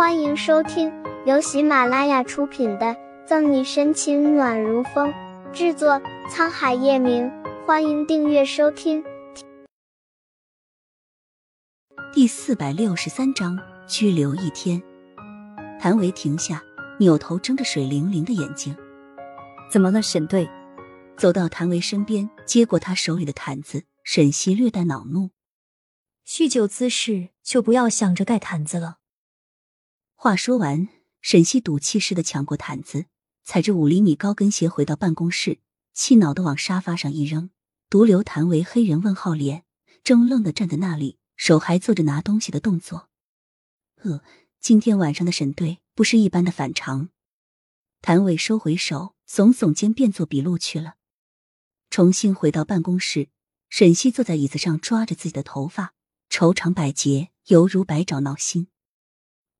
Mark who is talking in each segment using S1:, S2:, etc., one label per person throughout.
S1: 欢迎收听由喜马拉雅出品的《赠你深情暖如风》，制作沧海夜明。欢迎订阅收听。
S2: 第四百六十三章拘留一天。谭维停下，扭头睁着水灵灵的眼睛：“
S3: 怎么了，沈队？”
S2: 走到谭维身边，接过他手里的毯子。沈西略带恼怒：“
S4: 酗酒滋事，就不要想着盖毯子了。”
S2: 话说完，沈西赌气似的抢过毯子，踩着五厘米高跟鞋回到办公室，气恼的往沙发上一扔，独留谭维黑人问号脸，怔愣的站在那里，手还做着拿东西的动作。呃，今天晚上的沈队不是一般的反常。谭维收回手，耸耸肩，便做笔录去了。重新回到办公室，沈西坐在椅子上，抓着自己的头发，愁肠百结，犹如百爪挠心。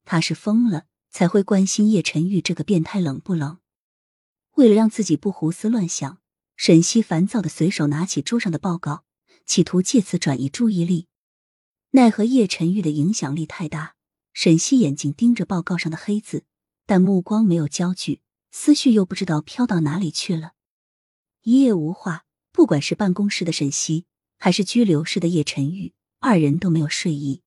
S2: 他是疯了才会关心叶晨玉这个变态冷不冷？为了让自己不胡思乱想，沈西烦躁的随手拿起桌上的报告，企图借此转移注意力。奈何叶晨玉的影响力太大，沈西眼睛盯着报告上的黑字，但目光没有焦距，思绪又不知道飘到哪里去了。一夜无话，不管是办公室的沈西，还是拘留室的叶晨玉，二人都没有睡意。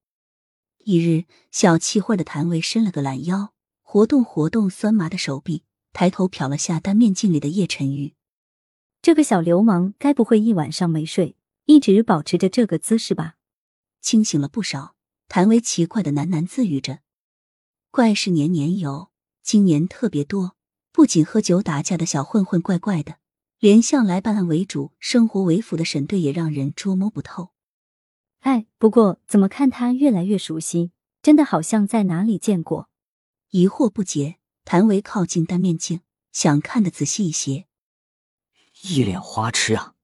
S2: 一日，小气会的谭维伸了个懒腰，活动活动酸麻的手臂，抬头瞟了下单面镜里的叶晨玉。
S3: 这个小流氓该不会一晚上没睡，一直保持着这个姿势吧？
S2: 清醒了不少，谭维奇怪的喃喃自语着。怪事年年有，今年特别多。不仅喝酒打架的小混混怪怪的，连向来办案为主、生活为辅的沈队也让人捉摸不透。
S3: 哎，不过怎么看他越来越熟悉，真的好像在哪里见过。
S2: 疑惑不解，谭维靠近单面镜，想看的仔细一些。
S5: 一脸花痴啊！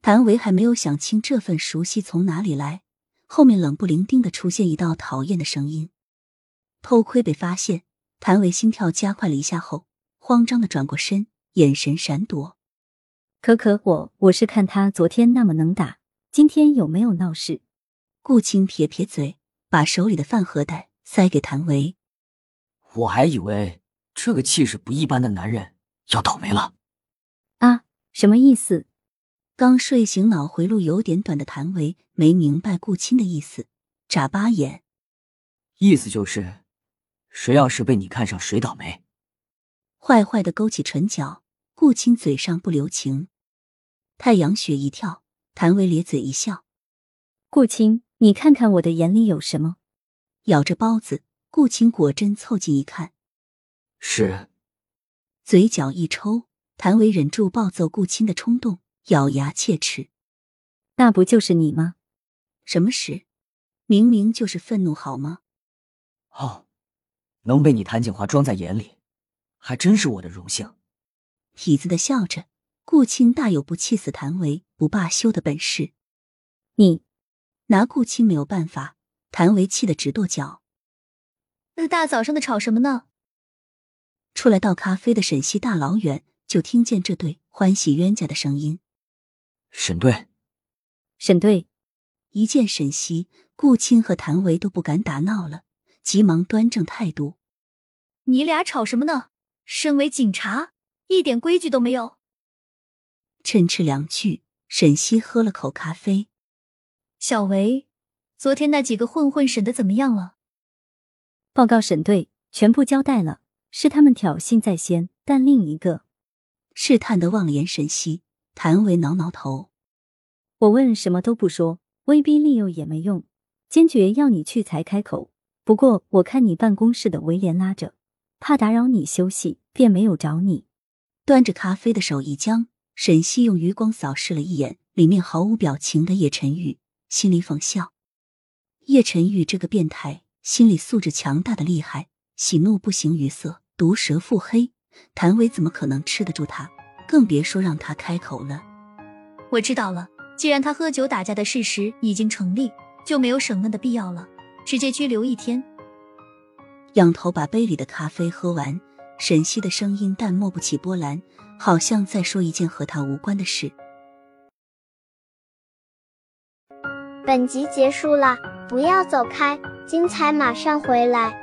S2: 谭维还没有想清这份熟悉从哪里来，后面冷不伶仃的出现一道讨厌的声音。偷窥被发现，谭维心跳加快了一下后，慌张的转过身，眼神闪躲。
S3: 可可，我我是看他昨天那么能打。今天有没有闹事？
S2: 顾青撇撇嘴，把手里的饭盒袋塞给谭维。
S5: 我还以为这个气势不一般的男人要倒霉了。
S3: 啊，什么意思？
S2: 刚睡醒、脑回路有点短的谭维没明白顾青的意思，眨巴眼。
S5: 意思就是，谁要是被你看上，谁倒霉。
S2: 坏坏的勾起唇角，顾青嘴上不留情。太阳穴一跳。谭维咧嘴一笑，
S3: 顾青，你看看我的眼里有什么？
S2: 咬着包子，顾青果真凑近一看，
S5: 是。
S2: 嘴角一抽，谭维忍住暴揍顾青的冲动，咬牙切齿：“
S3: 那不就是你吗？
S2: 什么事？明明就是愤怒，好吗？”
S5: 哦，能被你谭景华装在眼里，还真是我的荣幸。
S2: 痞子的笑着。顾青大有不气死谭维不罢休的本事，
S3: 你
S2: 拿顾青没有办法。谭维气得直跺脚。
S4: 那大早上的吵什么呢？
S2: 出来倒咖啡的沈西大老远就听见这对欢喜冤家的声音。
S5: 沈队，
S3: 沈队，
S2: 一见沈西，顾青和谭维都不敢打闹了，急忙端正态度。
S4: 你俩吵什么呢？身为警察，一点规矩都没有。
S2: 趁吃两句，沈西喝了口咖啡。
S4: 小维，昨天那几个混混审的怎么样了？
S3: 报告沈队，全部交代了，是他们挑衅在先，但另一个
S2: 试探的望了眼沈西，谭维挠挠头。
S3: 我问什么都不说，威逼利诱也没用，坚决要你去才开口。不过我看你办公室的围帘拉着，怕打扰你休息，便没有找你。
S2: 端着咖啡的手一僵。沈西用余光扫视了一眼里面毫无表情的叶晨玉，心里讽笑：叶晨玉这个变态，心理素质强大的厉害，喜怒不形于色，毒舌腹黑。谭维怎么可能吃得住他？更别说让他开口了。
S4: 我知道了，既然他喝酒打架的事实已经成立，就没有审问的必要了，直接拘留一天。
S2: 仰头把杯里的咖啡喝完，沈西的声音淡漠不起波澜。好像在说一件和他无关的事。
S1: 本集结束了，不要走开，精彩马上回来。